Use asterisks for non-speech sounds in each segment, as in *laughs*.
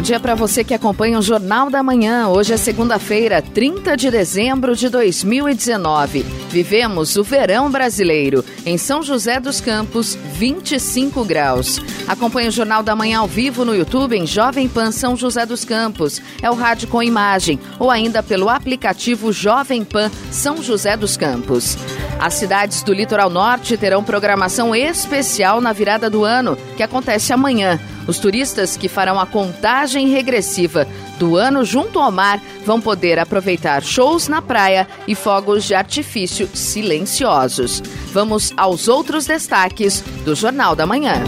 Bom dia para você que acompanha o Jornal da Manhã. Hoje é segunda-feira, 30 de dezembro de 2019. Vivemos o verão brasileiro. Em São José dos Campos, 25 graus. Acompanhe o Jornal da Manhã ao vivo no YouTube em Jovem Pan São José dos Campos. É o rádio com imagem ou ainda pelo aplicativo Jovem Pan São José dos Campos. As cidades do litoral norte terão programação especial na virada do ano, que acontece amanhã. Os turistas que farão a contagem regressiva do ano junto ao mar vão poder aproveitar shows na praia e fogos de artifício silenciosos. Vamos aos outros destaques do Jornal da Manhã.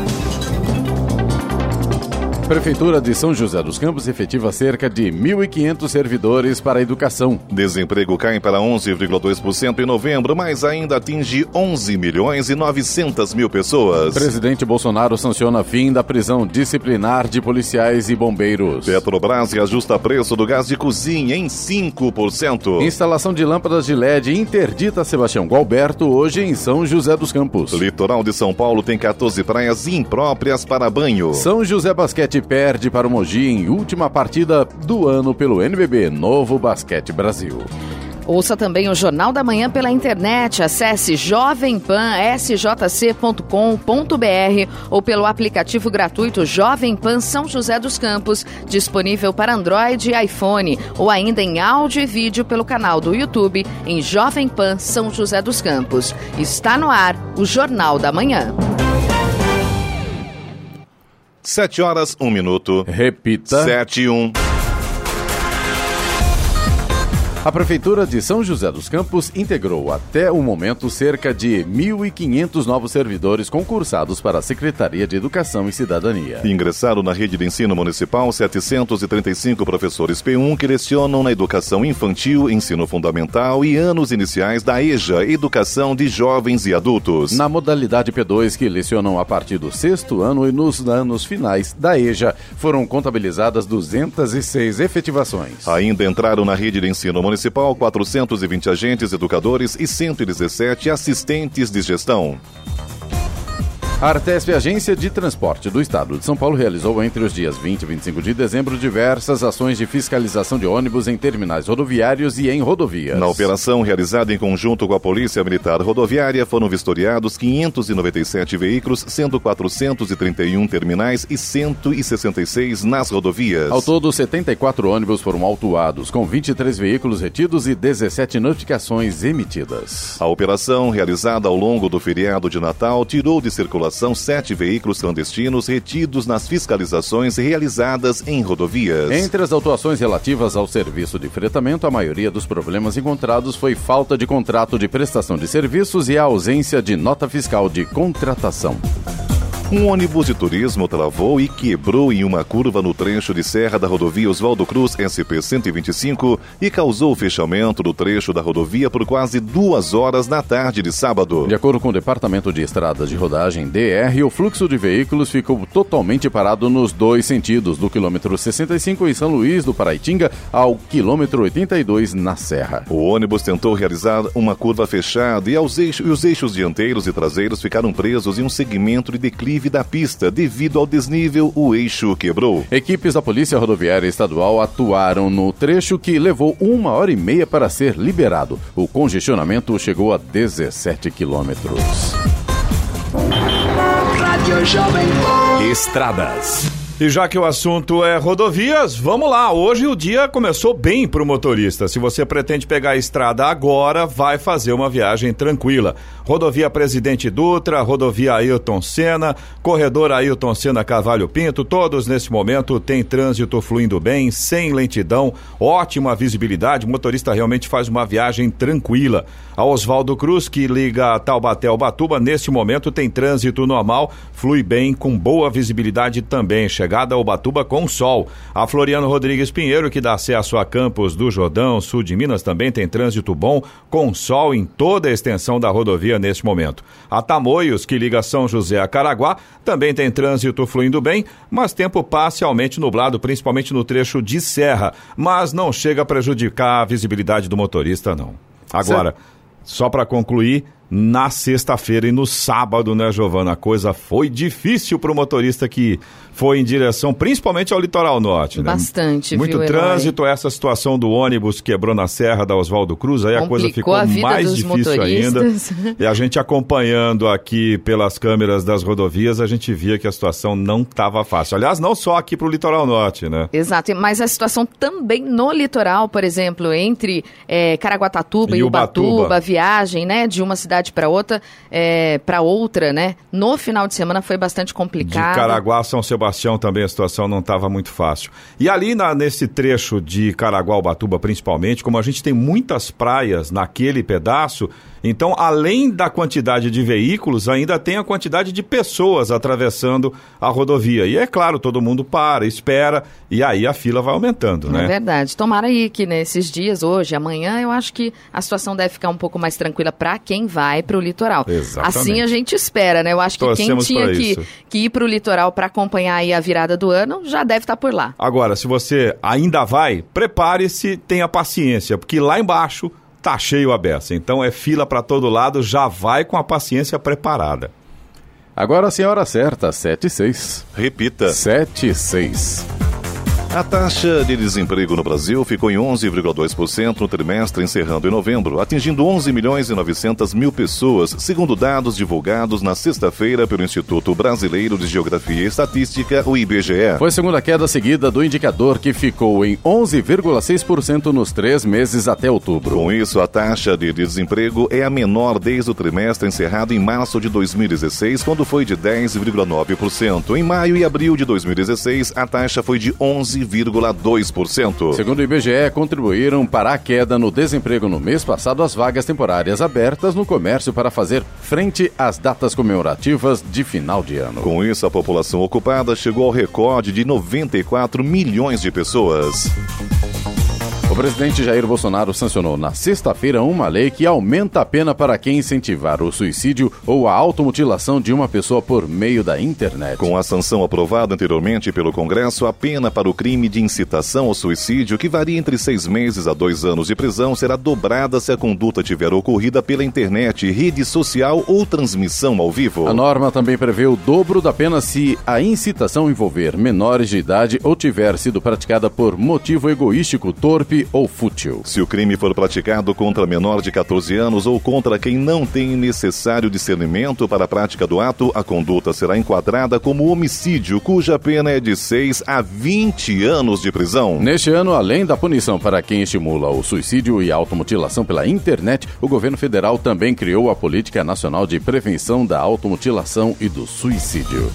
Prefeitura de São José dos Campos efetiva cerca de 1.500 servidores para a educação. Desemprego cai para 11,2% em novembro, mas ainda atinge 11 milhões e 900 mil pessoas. Presidente Bolsonaro sanciona fim da prisão disciplinar de policiais e bombeiros. Petrobras reajusta preço do gás de cozinha em 5%. Instalação de lâmpadas de LED interdita Sebastião Gualberto hoje em São José dos Campos. Litoral de São Paulo tem 14 praias impróprias para banho. São José Basquete perde para o Mogi em última partida do ano pelo NBB Novo Basquete Brasil. Ouça também o Jornal da Manhã pela internet. Acesse jovempansjc.com.br ou pelo aplicativo gratuito Jovem Pan São José dos Campos, disponível para Android e iPhone, ou ainda em áudio e vídeo pelo canal do YouTube em Jovem Pan São José dos Campos. Está no ar o Jornal da Manhã. 7 horas, 1 minuto. Repita. 7 e 1. A Prefeitura de São José dos Campos integrou até o momento cerca de 1.500 novos servidores concursados para a Secretaria de Educação e Cidadania. Ingressaram na rede de ensino municipal 735 professores P1 que lecionam na educação infantil, ensino fundamental e anos iniciais da EJA, Educação de Jovens e Adultos. Na modalidade P2, que lecionam a partir do sexto ano e nos anos finais da EJA, foram contabilizadas 206 efetivações. Ainda entraram na rede de ensino municipal Municipal 420 agentes educadores e 117 assistentes de gestão. A Artesp, Agência de Transporte do Estado de São Paulo, realizou entre os dias 20 e 25 de dezembro diversas ações de fiscalização de ônibus em terminais rodoviários e em rodovias. Na operação realizada em conjunto com a Polícia Militar Rodoviária, foram vistoriados 597 veículos, sendo 431 terminais e 166 nas rodovias. Ao todo, 74 ônibus foram autuados, com 23 veículos retidos e 17 notificações emitidas. A operação, realizada ao longo do feriado de Natal, tirou de circulação são sete veículos clandestinos retidos nas fiscalizações realizadas em rodovias. Entre as autuações relativas ao serviço de fretamento, a maioria dos problemas encontrados foi falta de contrato de prestação de serviços e a ausência de nota fiscal de contratação. Um ônibus de turismo travou e quebrou em uma curva no trecho de serra da rodovia Oswaldo Cruz SP-125 e causou o fechamento do trecho da rodovia por quase duas horas na tarde de sábado. De acordo com o Departamento de Estradas de Rodagem DR, o fluxo de veículos ficou totalmente parado nos dois sentidos, do quilômetro 65 em São Luís do Paraitinga ao quilômetro 82 na Serra. O ônibus tentou realizar uma curva fechada e, eixos, e os eixos dianteiros e traseiros ficaram presos em um segmento de declive da pista. Devido ao desnível, o eixo quebrou. Equipes da Polícia Rodoviária Estadual atuaram no trecho que levou uma hora e meia para ser liberado. O congestionamento chegou a 17 quilômetros. Estradas. E já que o assunto é rodovias, vamos lá. Hoje o dia começou bem para o motorista. Se você pretende pegar a estrada agora, vai fazer uma viagem tranquila. Rodovia Presidente Dutra, rodovia Ailton Senna, corredor Ailton Senna Cavalho Pinto, todos nesse momento têm trânsito fluindo bem, sem lentidão, ótima visibilidade. O motorista realmente faz uma viagem tranquila. A Oswaldo Cruz, que liga Taubaté ao Batuba, neste momento tem trânsito normal, flui bem, com boa visibilidade também. Chega chegada ao Batuba com sol. A Floriano Rodrigues Pinheiro, que dá acesso a Campos do Jordão, sul de Minas, também tem trânsito bom, com sol em toda a extensão da rodovia neste momento. A Tamoios, que liga São José a Caraguá, também tem trânsito fluindo bem, mas tempo parcialmente nublado, principalmente no trecho de serra, mas não chega a prejudicar a visibilidade do motorista, não. Agora, só para concluir, na sexta-feira e no sábado, né, Giovana? A coisa foi difícil para o motorista que foi em direção principalmente ao litoral norte. Né? Bastante, Muito viu, trânsito, essa situação do ônibus quebrou na serra da Oswaldo Cruz, aí Complicou a coisa ficou a mais difícil motoristas. ainda. *laughs* E a gente acompanhando aqui pelas câmeras das rodovias, a gente via que a situação não estava fácil. Aliás, não só aqui para o litoral norte, né? Exato, mas a situação também no litoral, por exemplo, entre é, Caraguatatuba e, E Ubatuba, Ubatuba. a viagem, né, de uma cidade para outra, é, para outra, né, no final de semana foi bastante De complicado. Caraguá a São Sebastião também a situação não estava muito fácil. E ali na- nesse trecho de Caraguá Ubatuba, principalmente, como a gente tem muitas praias naquele pedaço, então além da quantidade de veículos, ainda tem a quantidade de pessoas atravessando a rodovia. E é claro, todo mundo para, espera, e aí a fila vai aumentando, É né? verdade. Tomara aí que nesses dias, hoje, amanhã, eu acho que a situação deve ficar um pouco mais tranquila para quem vai para o litoral. Exatamente. Assim a gente espera, né? Eu acho que Torcemos quem tinha que, que ir para o litoral para acompanhar aí a virada do ano já deve estar por lá. Agora, se você ainda vai, prepare-se, tenha paciência, porque lá embaixo tá cheio a beça. Então é fila para todo lado, já vai com a paciência preparada. Agora a hora certa, 7 e 6. Repita. 7 e 6. A taxa de desemprego no Brasil ficou em 11,2% no trimestre encerrando em novembro, atingindo 11 milhões e 900 mil pessoas, segundo dados divulgados na sexta-feira pelo Instituto Brasileiro de Geografia e Estatística, o IBGE. Foi a segunda queda seguida do indicador que ficou em 11,6% nos três meses até outubro. Com isso, a taxa de desemprego é a menor desde o trimestre encerrado em março de 2016, quando foi de 10,9%. Em maio e abril de 2016, a taxa foi de 11,2%. Segundo o IBGE, contribuíram para a queda no desemprego no mês passado as vagas temporárias abertas no comércio para fazer frente às datas comemorativas de final de ano. Com isso, a população ocupada chegou ao recorde de 94 milhões de pessoas. O presidente Jair Bolsonaro sancionou na sexta-feira uma lei que aumenta a pena para quem incentivar o suicídio ou a automutilação de uma pessoa por meio da internet. Com a sanção aprovada anteriormente pelo Congresso, a pena para o crime de incitação ao suicídio, que varia entre seis meses a dois anos de prisão, será dobrada se a conduta tiver ocorrida pela internet, rede social ou transmissão ao vivo. A norma também prevê o dobro da pena se a incitação envolver menores de idade ou tiver sido praticada por motivo egoístico, torpe ou fútil. Se o crime for praticado contra menor de 14 anos ou contra quem não tem necessário discernimento para a prática do ato, a conduta será enquadrada como homicídio, cuja pena é de 6 a 20 anos de prisão. Neste ano, além da punição para quem estimula o suicídio e a automutilação pela internet, o governo federal também criou a Política Nacional de Prevenção da Automutilação e do Suicídio.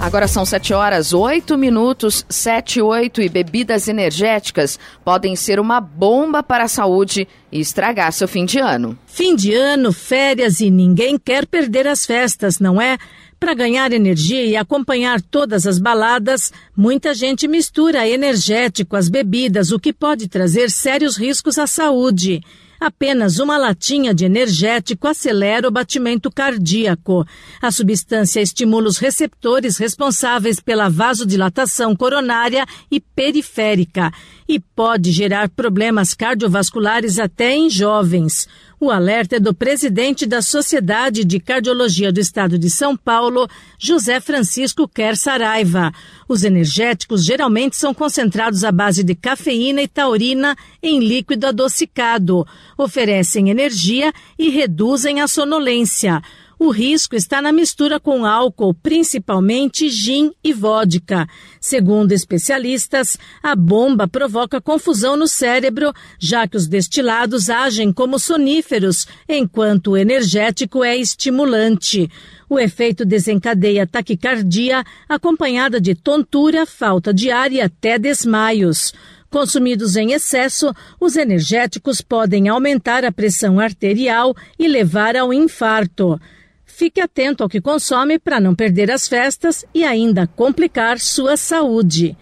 Agora são 7 horas, 8 minutos, 7 e 8 e bebidas energéticas podem ser uma bomba para a saúde e estragar seu fim de ano. Fim de ano, férias e ninguém quer perder as festas, não é? Para ganhar energia e acompanhar todas as baladas, muita gente mistura energético às bebidas, o que pode trazer sérios riscos à saúde. Apenas uma latinha de energético acelera o batimento cardíaco. A substância estimula os receptores responsáveis pela vasodilatação coronária e periférica e pode gerar problemas cardiovasculares até em jovens. O alerta é do presidente da Sociedade de Cardiologia do Estado de São Paulo, José Francisco Quer Saraiva. Os energéticos geralmente são concentrados à base de cafeína e taurina em líquido adocicado. Oferecem energia e reduzem a sonolência. O risco está na mistura com álcool, principalmente gin e vodka. Segundo especialistas, a bomba provoca confusão no cérebro, já que os destilados agem como soníferos, enquanto o energético é estimulante. O efeito desencadeia taquicardia, acompanhada de tontura, falta de ar e até desmaios. Consumidos em excesso, os energéticos podem aumentar a pressão arterial e levar ao infarto. Fique atento ao que consome para não perder as festas e ainda complicar sua saúde.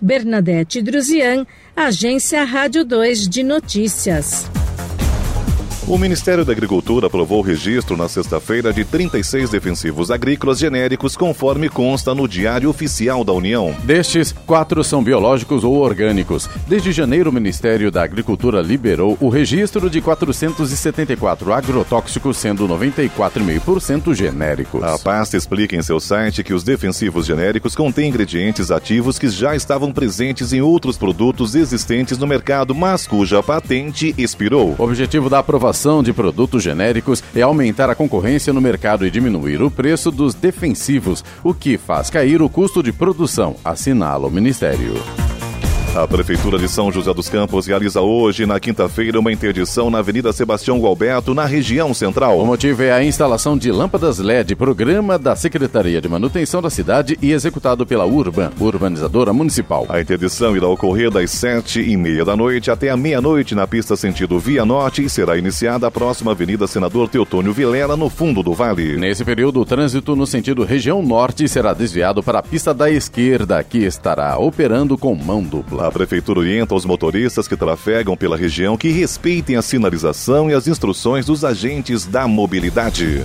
Bernadette Druzian, Agência Rádio 2 de Notícias. O Ministério da Agricultura aprovou o registro na sexta-feira de 36 defensivos agrícolas genéricos, conforme consta no Diário Oficial da União. Destes, quatro são biológicos ou orgânicos. Desde janeiro, o Ministério da Agricultura liberou o registro de 474 agrotóxicos, sendo 94,5% genéricos. A pasta explica em seu site que os defensivos genéricos contêm ingredientes ativos que já estavam presentes em outros produtos existentes no mercado, mas cuja patente expirou. O objetivo da aprovação de produtos genéricos é aumentar a concorrência no mercado e diminuir o preço dos defensivos, o que faz cair o custo de produção, assinala o Ministério. A Prefeitura de São José dos Campos realiza hoje, na quinta-feira, uma interdição na Avenida Sebastião Gualberto, na região central. O motivo é a instalação de lâmpadas LED, programa da Secretaria de Manutenção da cidade e executado pela Urban, urbanizadora municipal. A interdição irá ocorrer das sete e meia da noite até a meia-noite na pista sentido Via Norte e será iniciada a próxima Avenida Senador Teotônio Vilela, no fundo do vale. Nesse período, o trânsito no sentido região norte será desviado para a pista da esquerda, que estará operando com mão dupla. A Prefeitura orienta os motoristas que trafegam pela região que respeitem a sinalização e as instruções dos agentes da mobilidade.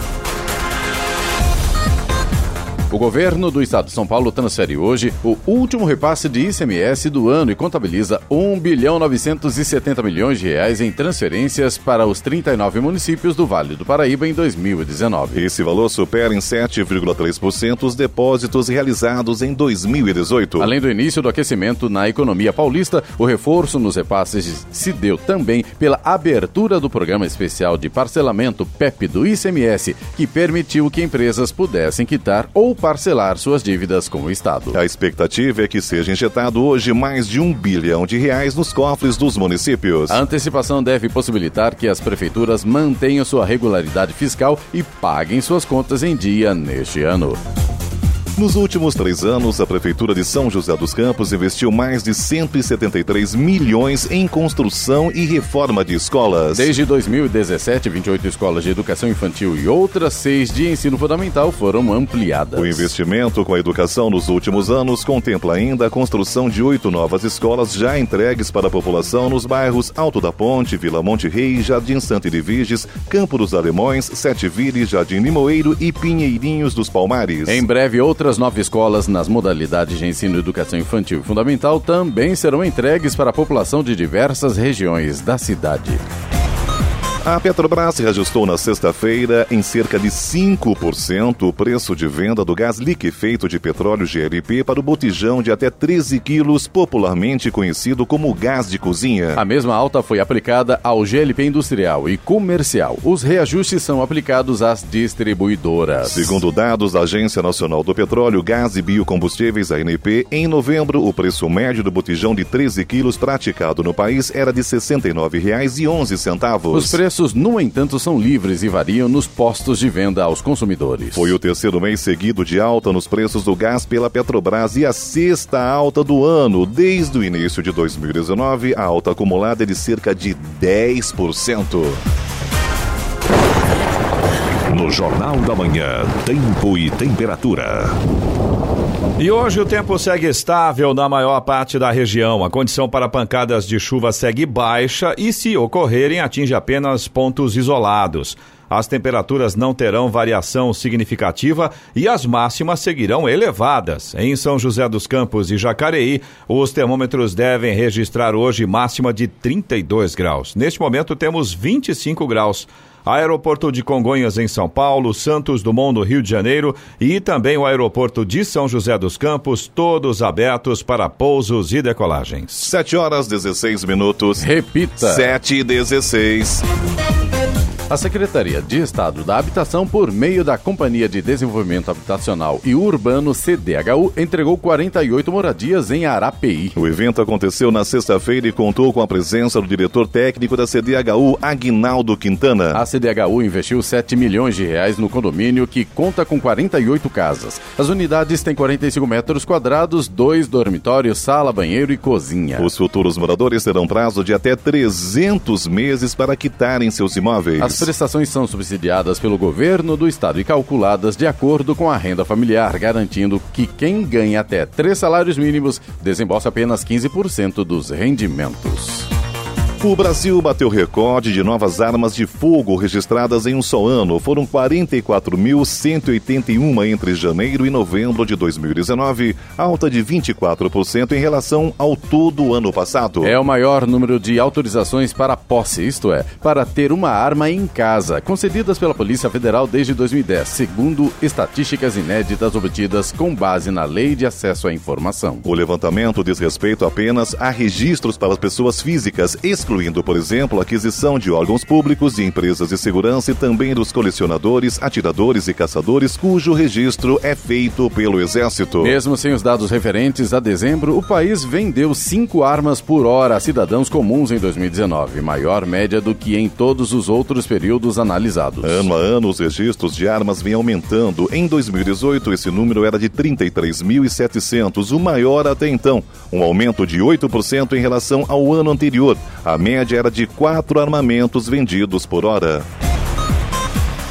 O governo do estado de São Paulo transfere hoje o último repasse de ICMS do ano e contabiliza 1 bilhão 970 milhões de reais em transferências para os 39 municípios do Vale do Paraíba em 2019. Esse valor supera em 7,3% os depósitos realizados em 2018. Além do início do aquecimento na economia paulista, o reforço nos repasses se deu também pela abertura do programa especial de parcelamento PEP do ICMS, que permitiu que empresas pudessem quitar ou parcelar suas dívidas com o Estado. A expectativa é que seja injetado hoje mais de um bilhão de reais nos cofres dos municípios. A antecipação deve possibilitar que as prefeituras mantenham sua regularidade fiscal e paguem suas contas em dia neste ano. Nos últimos três anos, a Prefeitura de São José dos Campos investiu mais de 173 milhões em construção e reforma de escolas. Desde 2017, 28 escolas de educação infantil e outras seis de ensino fundamental foram ampliadas. O investimento com a educação nos últimos anos contempla ainda a construção de oito novas escolas já entregues para a população nos bairros Alto da Ponte, Vila Monte Rei, Jardim Santa Edviges, Campo dos Alemões, Sete Vires, Jardim Limoeiro e Pinheirinhos dos Palmares. Em breve, outras Outras nove escolas nas modalidades de ensino e educação infantil fundamental também serão entregues para a população de diversas regiões da cidade. A Petrobras reajustou na sexta-feira em cerca de 5% o preço de venda do gás liquefeito de petróleo GLP para o botijão de até 13 quilos, popularmente conhecido como gás de cozinha. A mesma alta foi aplicada ao GLP industrial e comercial. Os reajustes são aplicados às distribuidoras. Segundo dados da Agência Nacional do Petróleo, Gás e Biocombustíveis, ANP, em novembro, o preço médio do botijão de 13 quilos praticado no país era de R$ 69,11. Os preços, no entanto, são livres e variam nos postos de venda aos consumidores. Foi o terceiro mês seguido de alta nos preços do gás pela Petrobras e a sexta alta do ano. Desde o início de 2019, a alta acumulada é de cerca de 10%. No Jornal da Manhã, Tempo e Temperatura. E hoje o tempo segue estável na maior parte da região. A condição para pancadas de chuva segue baixa e, se ocorrerem, atinge apenas pontos isolados. As temperaturas não terão variação significativa e as máximas seguirão elevadas. Em São José dos Campos e Jacareí, os termômetros devem registrar hoje máxima de 32 graus. Neste momento temos 25 graus. Aeroporto de Congonhas em São Paulo, Santos Dumont no Rio de Janeiro e também o aeroporto de São José dos Campos, todos abertos para pousos e decolagens. 7 horas 16 minutos. Repita. 7 e 16. A Secretaria de Estado da Habitação, por meio da Companhia de Desenvolvimento Habitacional e Urbano CDHU, entregou 48 moradias em Arapeí. O evento aconteceu na sexta-feira e contou com a presença do diretor técnico da CDHU, Aguinaldo Quintana. A CDHU investiu 7 milhões de reais no condomínio, que conta com 48 casas. As unidades têm 45 metros quadrados, dois dormitórios, sala, banheiro e cozinha. Os futuros moradores terão prazo de até 300 meses para quitarem seus imóveis. As prestações são subsidiadas pelo governo do estado e calculadas de acordo com a renda familiar, garantindo que quem ganha até três salários mínimos desembolsa apenas 15% dos rendimentos. O Brasil bateu recorde de novas armas de fogo registradas em um só ano. Foram 44.181 entre janeiro e novembro de 2019, alta de 24% em relação ao todo ano passado. É o maior número de autorizações para posse, isto é, para ter uma arma em casa, concedidas pela Polícia Federal desde 2010, segundo estatísticas inéditas obtidas com base na Lei de Acesso à Informação. O levantamento diz respeito apenas a registros para as pessoas físicas exclusivas excluindo, por exemplo, a aquisição de órgãos públicos e empresas de segurança e também dos colecionadores, atiradores e caçadores, cujo registro é feito pelo Exército. Mesmo sem os dados referentes a dezembro, o país vendeu cinco armas por hora a cidadãos comuns em 2019, maior média do que em todos os outros períodos analisados. Ano a ano, os registros de armas vêm aumentando. Em 2018, esse número era de 33.700, o maior até então, um aumento de 8% em relação ao ano anterior. A média era de quatro armamentos vendidos por hora.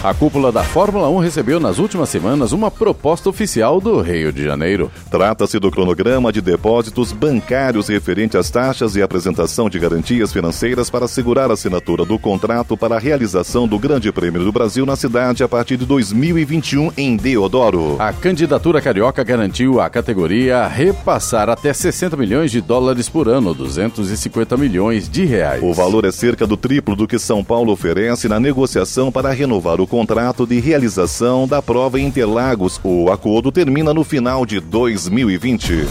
A cúpula da Fórmula 1 recebeu nas últimas semanas uma proposta oficial do Rio de Janeiro. Trata-se do cronograma de depósitos bancários referente às taxas e apresentação de garantias financeiras para assegurar a assinatura do contrato para a realização do Grande Prêmio do Brasil na cidade a partir de 2021 em Deodoro. A candidatura carioca garantiu à categoria repassar até 60 milhões de dólares por ano, 250 milhões de reais. O valor é cerca do triplo do que São Paulo oferece na negociação para renovar o contrato de realização da prova em Interlagos. O acordo termina no final de 2020.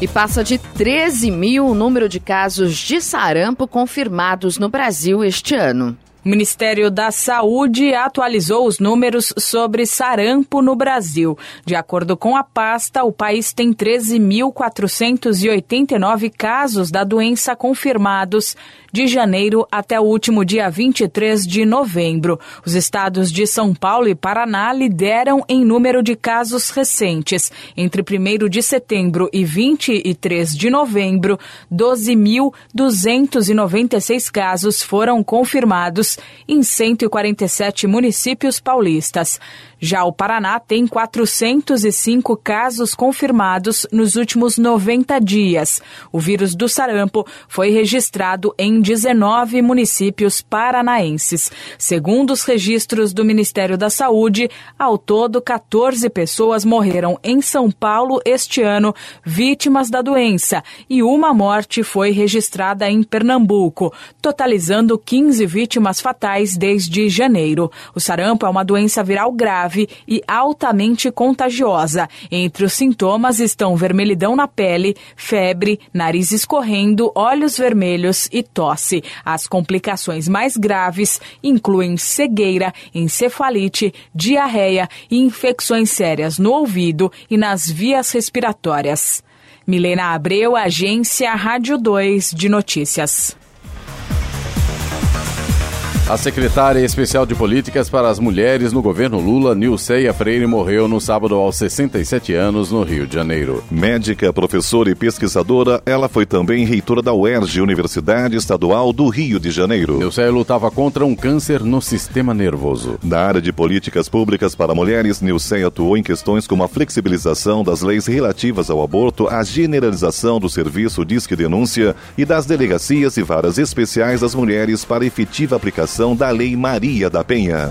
E passa de 13 mil o número de casos de sarampo confirmados no Brasil este ano. O Ministério da Saúde atualizou os números sobre sarampo no Brasil. De acordo com a pasta, o país tem 13.489 casos da doença confirmados de janeiro até o último dia 23 de novembro. Os estados de São Paulo e Paraná lideram em número de casos recentes. Entre 1 de setembro e 23 de novembro, 12.296 casos foram confirmados em 147 municípios paulistas. Já o Paraná tem 405 casos confirmados nos últimos 90 dias. O vírus do sarampo foi registrado em 19 municípios paranaenses. Segundo os registros do Ministério da Saúde, ao todo 14 pessoas morreram em São Paulo este ano vítimas da doença e uma morte foi registrada em Pernambuco, totalizando 15 vítimas fatais desde janeiro. O sarampo é uma doença viral grave e altamente contagiosa. Entre os sintomas estão vermelhidão na pele, febre, nariz escorrendo, olhos vermelhos e tosse. As complicações mais graves incluem cegueira, encefalite, diarreia e infecções sérias no ouvido e nas vias respiratórias. Milena Abreu, Agência Rádio 2 de Notícias. A secretária especial de Políticas para as Mulheres no governo Lula, Nilceia Freire, morreu no sábado aos 67 anos no Rio de Janeiro. Médica, professora e pesquisadora, ela foi também reitora da UERJ, Universidade Estadual do Rio de Janeiro. Nilceia lutava contra um câncer no sistema nervoso. Na área de políticas públicas para mulheres, Nilceia atuou em questões como a flexibilização das leis relativas ao aborto, a generalização do serviço Disque Denúncia e das delegacias e varas especiais das mulheres para efetiva aplicação da Lei Maria da Penha.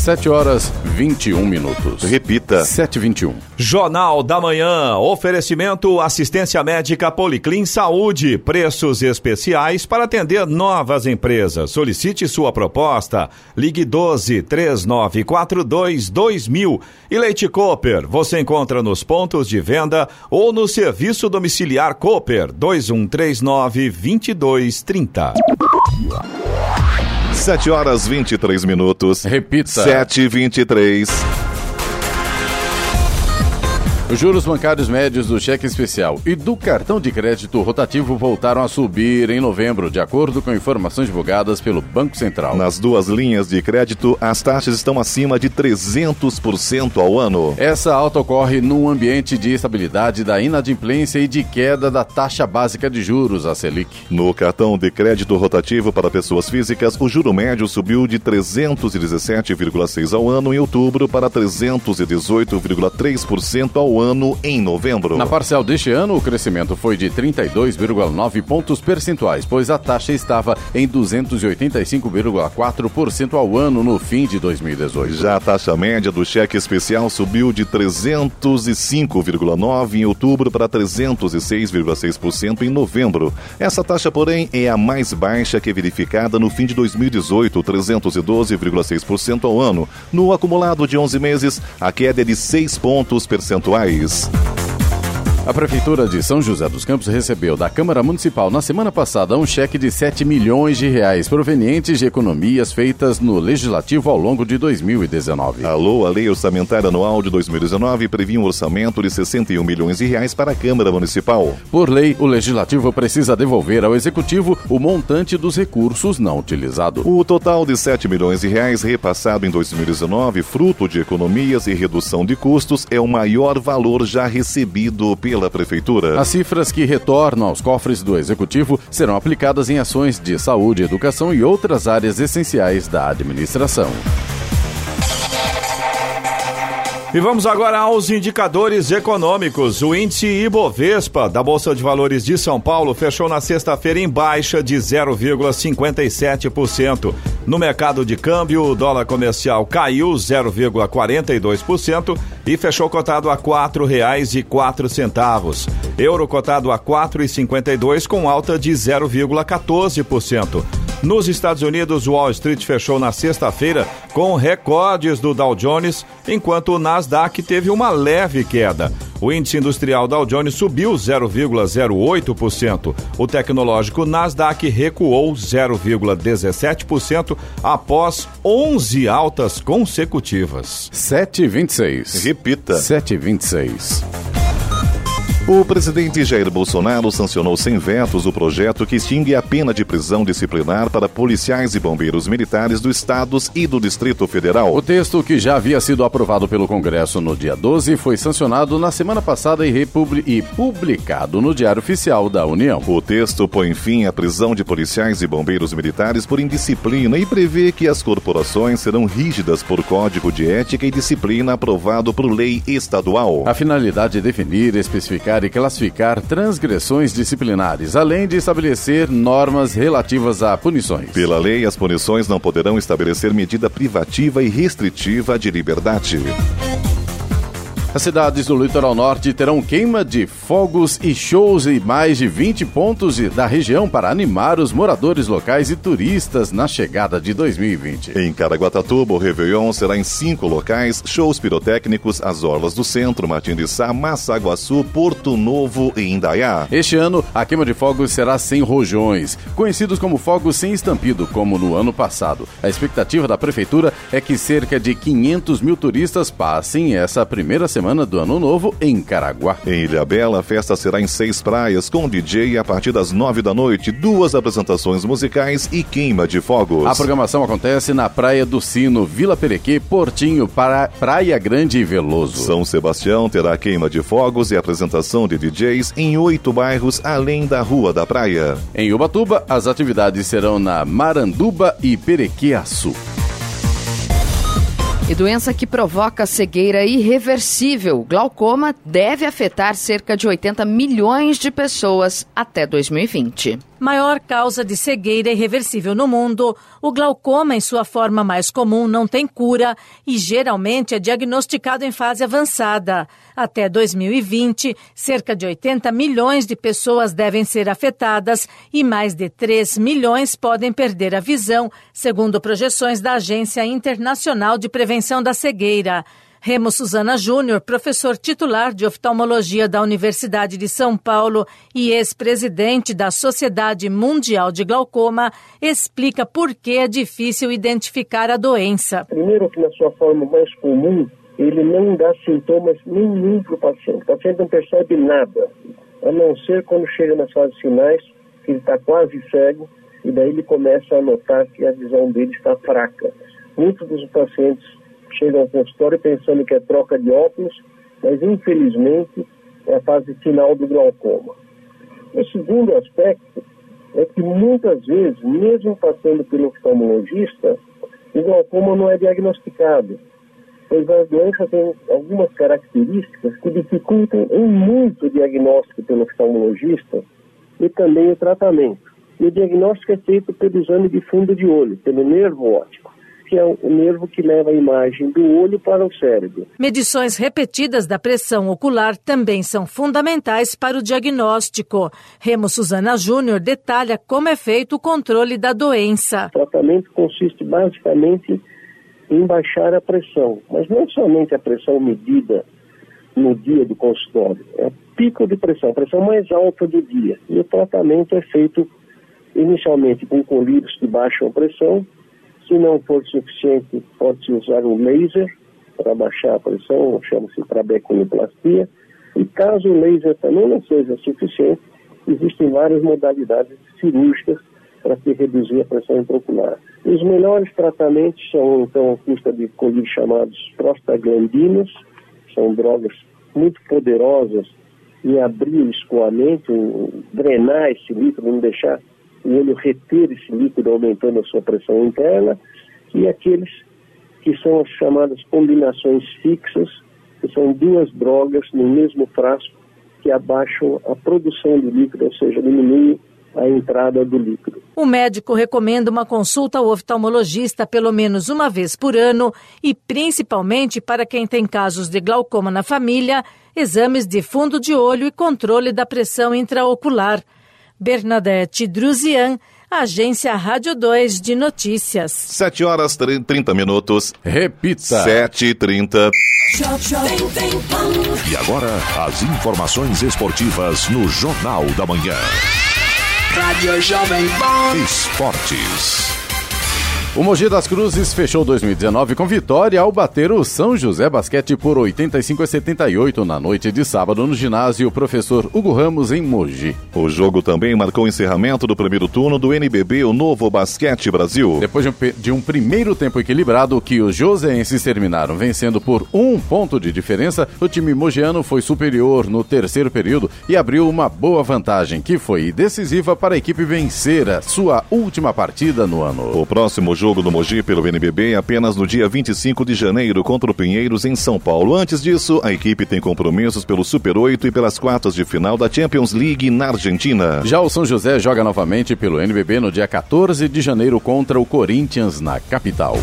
7 horas 21 minutos. Repita. 7h21. Jornal da Manhã. Oferecimento assistência médica Policlin Saúde. Preços especiais para atender novas empresas. Solicite sua proposta. Ligue 12 3942 2000. E Leite Cooper. Você encontra nos pontos de venda ou no serviço domiciliar Cooper 2139 2230. 7 horas 23 minutos. Repita. 7 e 23 Os juros bancários médios do cheque especial e do cartão de crédito rotativo voltaram a subir em novembro, de acordo com informações divulgadas pelo Banco Central. Nas duas linhas de crédito, as taxas estão acima de 300% ao ano. Essa alta ocorre num ambiente de estabilidade da inadimplência e de queda da taxa básica de juros, a Selic. No cartão de crédito rotativo para pessoas físicas, o juro médio subiu de 317,6 ao ano em outubro para 318,3% ao ano em novembro. Na parcial deste ano, o crescimento foi de 32,9 pontos percentuais, pois a taxa estava em 285,4% ao ano no fim de 2018. Já a taxa média do cheque especial subiu de 305,9 em outubro para 306,6% em novembro. Essa taxa, porém, é a mais baixa que é verificada no fim de 2018, 312,6% ao ano. No acumulado de 11 meses, a queda é de 6 pontos percentuais país. A Prefeitura de São José dos Campos recebeu da Câmara Municipal na semana passada um cheque de 7 milhões de reais provenientes de economias feitas no Legislativo ao longo de 2019. Alô, a Lei Orçamentária Anual de 2019 previa um orçamento de 61 milhões de reais para a Câmara Municipal. Por lei, o Legislativo precisa devolver ao Executivo o montante dos recursos não utilizados. O total de 7 milhões de reais repassado em 2019, fruto de economias e redução de custos, é o maior valor já recebido pela Prefeitura. As cifras que retornam aos cofres do Executivo serão aplicadas em ações de saúde, educação e outras áreas essenciais da administração. E vamos agora aos indicadores econômicos. O índice Ibovespa da Bolsa de Valores de São Paulo fechou na sexta-feira em baixa de 0,57%. No mercado de câmbio, o dólar comercial caiu 0,42% e fechou cotado a R$ 4,04. Euro cotado a R$ 4,52 com alta de 0,14%. Nos Estados Unidos, o Wall Street fechou na sexta-feira com recordes do Dow Jones, enquanto o Nasdaq teve uma leve queda. O índice industrial Dow Jones subiu 0,08%. O tecnológico Nasdaq recuou 0,17% após 11 altas consecutivas. 7,26. Repita. 7,26. O presidente Jair Bolsonaro sancionou sem vetos o projeto que extingue a pena de prisão disciplinar para policiais e bombeiros militares dos estados e do Distrito Federal. O texto, que já havia sido aprovado pelo Congresso no dia 12, foi sancionado na semana passada e, e publicado no Diário Oficial da União. O texto põe fim à prisão de policiais e bombeiros militares por indisciplina e prevê que as corporações serão rígidas por código de ética e disciplina aprovado por lei estadual. A finalidade é definir, especificar e classificar transgressões disciplinares, além de estabelecer normas relativas a punições. Pela lei, as punições não poderão estabelecer medida privativa e restritiva de liberdade. As cidades do litoral norte terão queima de fogos e shows em mais de 20 pontos da região para animar os moradores locais e turistas na chegada de 2020. Em Caraguatatuba, o Réveillon será em cinco locais: shows pirotécnicos, as Orlas do Centro, Matindissá, Massaguaçu, Porto Novo e Indaiá. Este ano, a queima de fogos será sem rojões, conhecidos como fogos sem estampido, como no ano passado. A expectativa da prefeitura é que cerca de 500 mil turistas passem essa primeira semana semana do Ano Novo em Caraguá. Em Ilhabela, a festa será em seis praias, com DJ a partir das nove da noite, duas apresentações musicais e queima de fogos. A programação acontece na Praia do Sino, Vila Perequê, Portinho, para Praia Grande e Veloso. São Sebastião terá queima de fogos e apresentação de DJs em oito bairros além da Rua da Praia. Em Ubatuba, as atividades serão na Maranduba e Perequiaçu. E doença que provoca cegueira irreversível, glaucoma, deve afetar cerca de 80 milhões de pessoas até 2020 maior causa de cegueira irreversível no mundo, o glaucoma, em sua forma mais comum, não tem cura e geralmente é diagnosticado em fase avançada. Até 2020, cerca de 80 milhões de pessoas devem ser afetadas e mais de 3 milhões podem perder a visão, segundo projeções da Agência Internacional de Prevenção da Cegueira. Remo Suzana Júnior, professor titular de oftalmologia da Universidade de São Paulo e ex-presidente da Sociedade Mundial de Glaucoma, explica por que é difícil identificar a doença. Primeiro, que na sua forma mais comum, ele não dá sintomas nenhum para o paciente. O paciente não percebe nada, a não ser quando chega nas fases finais, que ele está quase cego, e daí ele começa a notar que a visão dele está fraca. Muitos dos pacientes chegam ao consultório pensando que é troca de óculos, mas infelizmente é a fase final do glaucoma. O segundo aspecto é que muitas vezes, mesmo passando pelo oftalmologista, o glaucoma não é diagnosticado, pois a doença tem algumas características que dificultam em muito o diagnóstico pelo oftalmologista e também o tratamento. E o diagnóstico é feito pelo exame de fundo de olho, pelo nervo óptico que é o nervo que leva a imagem do olho para o cérebro. Medições repetidas da pressão ocular também são fundamentais para o diagnóstico. Remo Suzana Júnior detalha como é feito o controle da doença. O tratamento consiste basicamente em baixar a pressão, mas não somente a pressão medida no dia do consultório, é o pico de pressão, a pressão mais alta do dia. E o tratamento é feito inicialmente com colírios que baixam a pressão, se não for suficiente, pode-se usar um laser para baixar a pressão, chama-se trabeculoplastia. E caso o laser também não seja suficiente, existem várias modalidades cirúrgicas para se reduzir a pressão intraocular. Os melhores tratamentos são, então, a custa de colírios chamados prostaglandinos, são drogas muito poderosas em abrir o escoamento, drenar esse líquido, não deixar o olho reter esse líquido aumentando a sua pressão interna, e aqueles que são as chamadas combinações fixas, que são duas drogas no mesmo frasco que abaixam a produção do líquido, ou seja, diminuem a entrada do líquido. O médico recomenda uma consulta ao oftalmologista pelo menos uma vez por ano e, principalmente para quem tem casos de glaucoma na família, exames de fundo de olho e controle da pressão intraocular. Bernadette Druzian, Agência Rádio 2 de Notícias. 7 horas 30 minutos. Repita. 7 e 30 E agora, as informações esportivas no Jornal da Manhã. Rádio Jovem Pan. Esportes. O Mogi das Cruzes fechou 2019 com vitória ao bater o São José Basquete por 85 a 78 na noite de sábado no ginásio Professor Hugo Ramos em Mogi. O jogo também marcou o encerramento do primeiro turno do NBB, o Novo Basquete Brasil. Depois de um, de um primeiro tempo equilibrado que os joseenses terminaram vencendo por um ponto de diferença, o time mogiano foi superior no terceiro período e abriu uma boa vantagem que foi decisiva para a equipe vencer a sua última partida no ano. O próximo jogo do Mogi pelo NBB apenas no dia 25 de janeiro contra o Pinheiros em São Paulo. Antes disso, a equipe tem compromissos pelo Super 8 e pelas quartas de final da Champions League na Argentina. Já o São José joga novamente pelo NBB no dia 14 de janeiro contra o Corinthians na capital.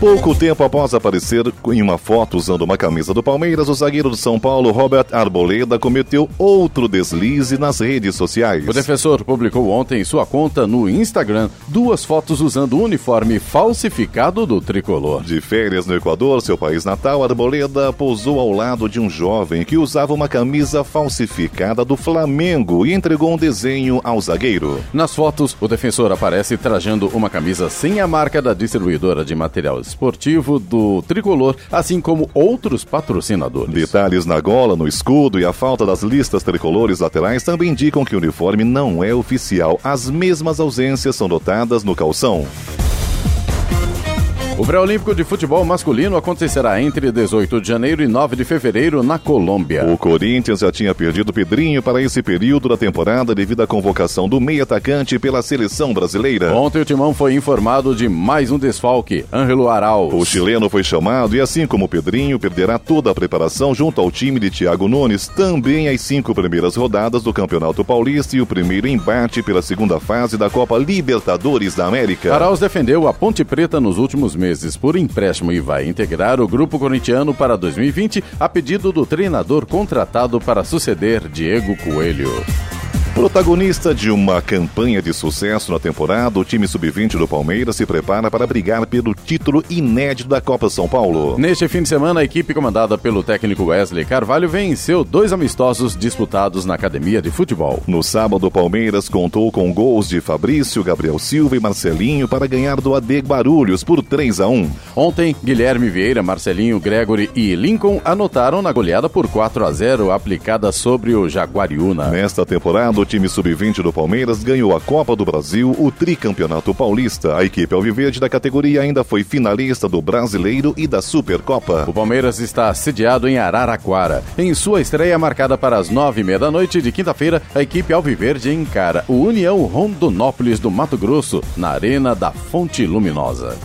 Pouco tempo após aparecer em uma foto usando uma camisa do Palmeiras, o zagueiro do São Paulo, Robert Arboleda, cometeu outro deslize nas redes sociais. O defensor publicou ontem em sua conta no Instagram duas fotos usando o uniforme falsificado do tricolor. De férias no Equador, seu país natal, Arboleda pousou ao lado de um jovem que usava uma camisa falsificada do Flamengo e entregou um desenho ao zagueiro. Nas fotos, o defensor aparece trajando uma camisa sem a marca da distribuidora de materiais esportivo do tricolor, assim como outros patrocinadores. Detalhes na gola, no escudo e a falta das listas tricolores laterais também indicam que o uniforme não é oficial. As mesmas ausências são notadas no calção. O pré-olímpico de futebol masculino acontecerá entre 18 de janeiro e 9 de fevereiro na Colômbia. O Corinthians já tinha perdido Pedrinho para esse período da temporada devido à convocação do meio atacante pela seleção brasileira. Ontem o Timão foi informado de mais um desfalque, Ângelo Arauz. O chileno foi chamado e assim como Pedrinho perderá toda a preparação junto ao time de Thiago Nunes, também as cinco primeiras rodadas do Campeonato Paulista e o primeiro embate pela segunda fase da Copa Libertadores da América. Arauz defendeu a Ponte Preta nos últimos meses meses por empréstimo e vai integrar o grupo corintiano para 2020 a pedido do treinador contratado para suceder Diego Coelho. Protagonista de uma campanha de sucesso na temporada, o time sub-20 do Palmeiras se prepara para brigar pelo título inédito da Copa São Paulo. Neste fim de semana, a equipe comandada pelo técnico Wesley Carvalho venceu dois amistosos disputados na academia de futebol. No sábado, o Palmeiras contou com gols de Fabrício, Gabriel Silva e Marcelinho para ganhar do AD Barulhos por 3 a 1. Ontem, Guilherme Vieira, Marcelinho, Gregory e Lincoln anotaram na goleada por 4 a 0 aplicada sobre o Jaguariúna. Nesta temporada, o time sub-20 do Palmeiras ganhou a Copa do Brasil, o tricampeonato paulista. A equipe alviverde da categoria ainda foi finalista do Brasileiro e da Supercopa. O Palmeiras está sediado em Araraquara. Em sua estreia marcada para as nove e meia da noite de quinta-feira, a equipe alviverde encara o União Rondonópolis do Mato Grosso na Arena da Fonte Luminosa.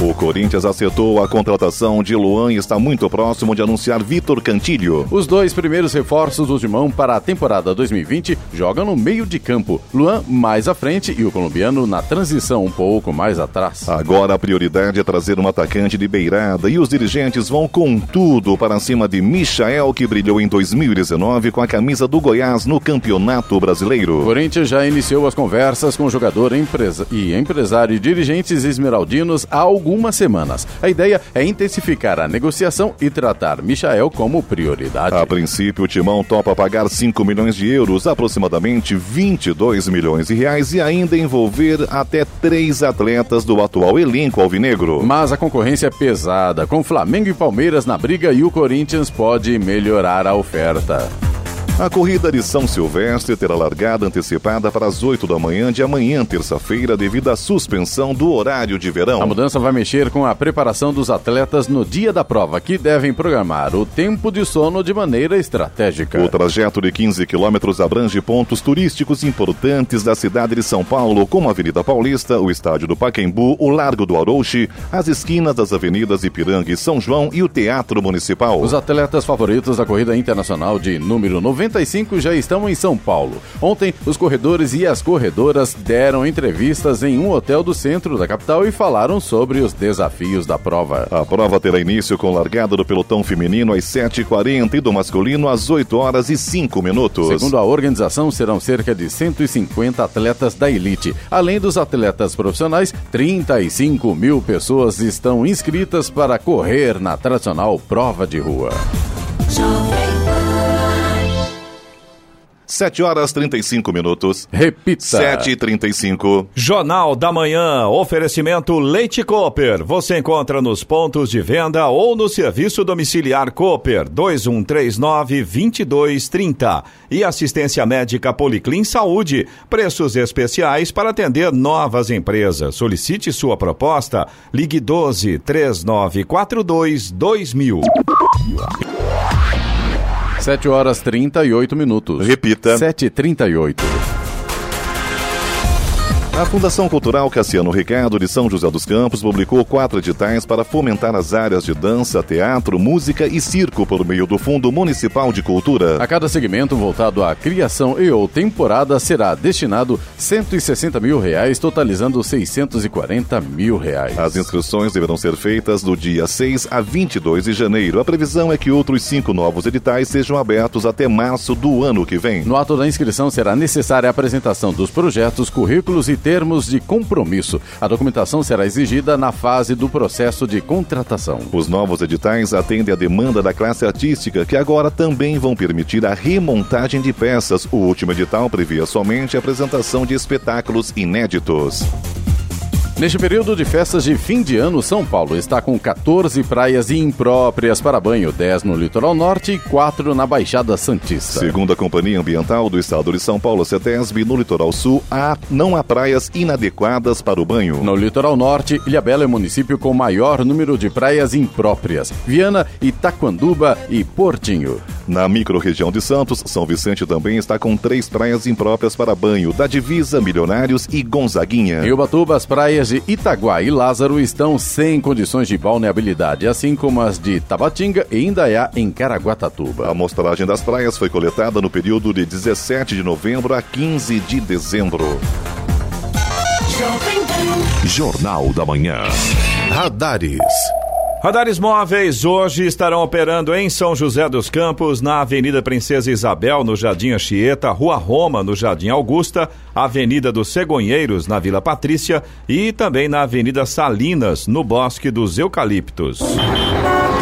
O Corinthians acertou a contratação de Luan e está muito próximo de anunciar Vitor Cantilho. Os dois primeiros reforços do Timão para a temporada 2020 jogam no meio de campo. Luan mais à frente e o colombiano na transição um pouco mais atrás. Agora a prioridade é trazer um atacante de beirada e os dirigentes vão com tudo para cima de Michael, que brilhou em 2019 com a camisa do Goiás no Campeonato Brasileiro. O Corinthians já iniciou as conversas com o jogador empresa e empresário e dirigentes esmeraldinos há algumas semanas. A ideia é intensificar a negociação e tratar Michael como prioridade. A princípio, o Timão topa pagar 5 milhões de euros, aproximadamente 22 milhões de reais, e ainda envolver até três atletas do atual elenco alvinegro. Mas a concorrência é pesada, com Flamengo e Palmeiras na briga e o Corinthians pode melhorar a oferta. A corrida de São Silvestre terá largada antecipada para as 8 da manhã de amanhã, terça-feira, devido à suspensão do horário de verão. A mudança vai mexer com a preparação dos atletas no dia da prova, que devem programar o tempo de sono de maneira estratégica. O trajeto de 15 quilômetros abrange pontos turísticos importantes da cidade de São Paulo, como a Avenida Paulista, o Estádio do Paquembu, o Largo do Arouche, as esquinas das avenidas Ipiranga e São João e o Teatro Municipal. Os atletas favoritos da corrida internacional de número 90 95 já estão em São Paulo. Ontem, os corredores e as corredoras deram entrevistas em um hotel do centro da capital e falaram sobre os desafios da prova. A prova terá início com largada do pelotão feminino às 7h40 e do masculino às 8 horas e 5 minutos. Segundo a organização, serão cerca de 150 atletas da elite. Além dos atletas profissionais, 35 mil pessoas estão inscritas para correr na tradicional prova de rua. 7 horas 35 minutos. Repita. 7 e 35 Jornal da Manhã. Oferecimento Leite Cooper. Você encontra nos pontos de venda ou no serviço domiciliar Cooper 2139 2230. E assistência médica Policlin Saúde. Preços especiais para atender novas empresas. Solicite sua proposta. Ligue 12 3942 2000. 7 horas 38 minutos. Repita. 7h38. A Fundação Cultural Cassiano Ricardo de São José dos Campos publicou quatro editais para fomentar as áreas de dança, teatro, música e circo por meio do Fundo Municipal de Cultura. A cada segmento voltado à criação e ou temporada será destinado 160 mil reais, totalizando 640 mil reais. As inscrições deverão ser feitas do dia 6 a 22 de janeiro. A previsão é que outros cinco novos editais sejam abertos até março do ano que vem. No ato da inscrição será necessária a apresentação dos projetos, currículos e termos de compromisso. A documentação será exigida na fase do processo de contratação. Os novos editais atendem à demanda da classe artística, que agora também vão permitir a remontagem de peças. O último edital previa somente a apresentação de espetáculos inéditos. Neste período de festas de fim de ano, São Paulo está com 14 praias impróprias para banho, 10 no litoral norte e 4 na Baixada Santista. Segundo a Companhia Ambiental do Estado de São Paulo, CETESB, no litoral sul há, não há praias inadequadas para o banho. No litoral norte, Ilhabela é o município com maior número de praias impróprias, Viana, Itaquanduba e Portinho. Na microrregião de Santos, São Vicente também está com três praias impróprias para banho, da Divisa, Milionários e Gonzaguinha. Em Ubatuba, as praias de Itaguá e Lázaro estão sem condições de balneabilidade, assim como as de Tabatinga e Indaiá, em Caraguatatuba. A amostragem das praias foi coletada no período de 17 de novembro a 15 de dezembro. Jornal da Manhã. Radares. Radares móveis hoje estarão operando em São José dos Campos, na Avenida Princesa Isabel, no Jardim Anchieta, Rua Roma, no Jardim Augusta, Avenida dos Cegonheiros, na Vila Patrícia e também na Avenida Salinas, no Bosque dos Eucaliptos.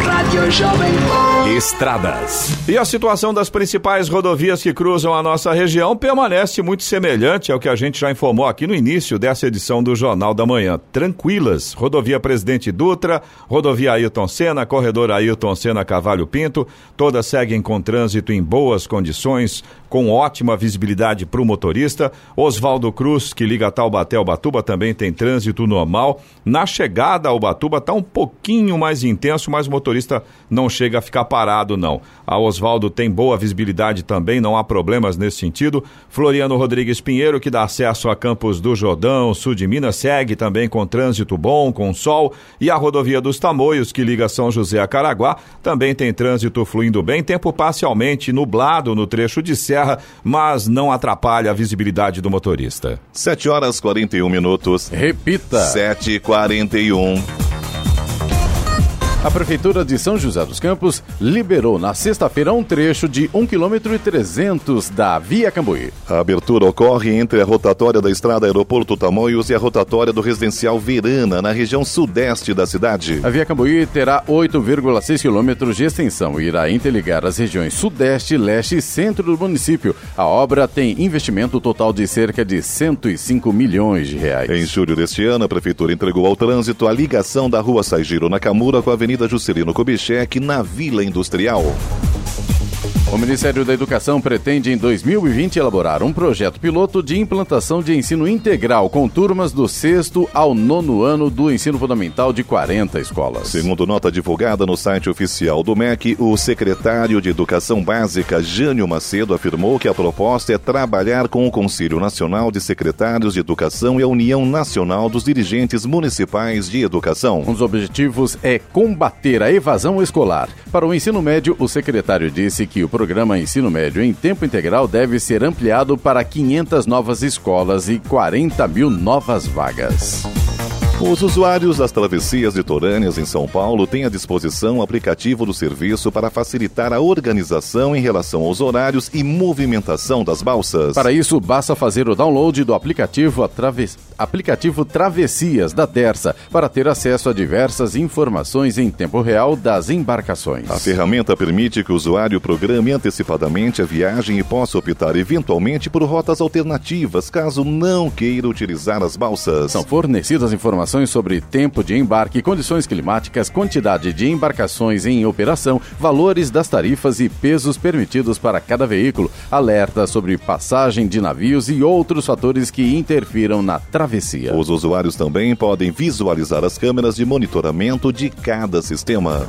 Rádio Jovem Pan. Estradas. E a situação das principais rodovias que cruzam a nossa região permanece muito semelhante ao que a gente já informou aqui no início dessa edição do Jornal da Manhã. Tranquilas. Rodovia Presidente Dutra, rodovia Ailton Senna, corredor Ailton Senna Cavalho Pinto, todas seguem com trânsito em boas condições, com ótima visibilidade para o motorista. Oswaldo Cruz, que liga Taubaté ao Batuba, também tem trânsito normal. Na chegada ao Batuba está um pouquinho mais intenso, mas o motorista não chega a ficar parado, não. A Oswaldo tem boa visibilidade também, não há problemas nesse sentido. Floriano Rodrigues Pinheiro, que dá acesso a Campos do Jordão, sul de Minas, segue também com trânsito bom, com sol. E a rodovia dos Tamoios, que liga São José a Caraguá, também tem trânsito fluindo bem, tempo parcialmente nublado no trecho de serra, mas não atrapalha a visibilidade do motorista. 7 horas 41 minutos. Repita. 7h41. A Prefeitura de São José dos Campos liberou na sexta-feira um trecho de 1 km e 300 da Via Cambuí. A abertura ocorre entre a rotatória da estrada Aeroporto Tamoios e a rotatória do residencial Verana, na região sudeste da cidade. A Via Cambuí terá 8,6 quilômetros de extensão e irá interligar as regiões sudeste, leste e centro do município. A obra tem investimento total de cerca de 105 milhões de reais. Em julho deste ano, a Prefeitura entregou ao trânsito a ligação da rua Saigiro Nakamura com a Avenida Juscelino Kubitschek, na Vila Industrial. O Ministério da Educação pretende, em 2020, elaborar um projeto piloto de implantação de ensino integral com turmas do sexto ao nono ano do ensino fundamental de 40 escolas. Segundo nota divulgada no site oficial do MEC, o secretário de Educação Básica, Jânio Macedo, afirmou que a proposta é trabalhar com o Conselho Nacional de Secretários de Educação e a União Nacional dos Dirigentes Municipais de Educação. Um dos objetivos é combater a evasão escolar. Para o ensino médio, o secretário disse que o programa Ensino Médio em Tempo Integral deve ser ampliado para 500 novas escolas e 40 mil novas vagas. Os usuários das travessias litorâneas em São Paulo têm à disposição o aplicativo do serviço para facilitar a organização em relação aos horários e movimentação das balsas. Para isso, basta fazer o download do aplicativo, Atraves... aplicativo Travessias da Terça para ter acesso a diversas informações em tempo real das embarcações. A ferramenta permite que o usuário programe antecipadamente a viagem e possa optar eventualmente por rotas alternativas caso não queira utilizar as balsas. São fornecidas informações sobre tempo de embarque, condições climáticas, quantidade de embarcações em operação, valores das tarifas e pesos permitidos para cada veículo, alerta sobre passagem de navios e outros fatores que interfiram na travessia. Os usuários também podem visualizar as câmeras de monitoramento de cada sistema.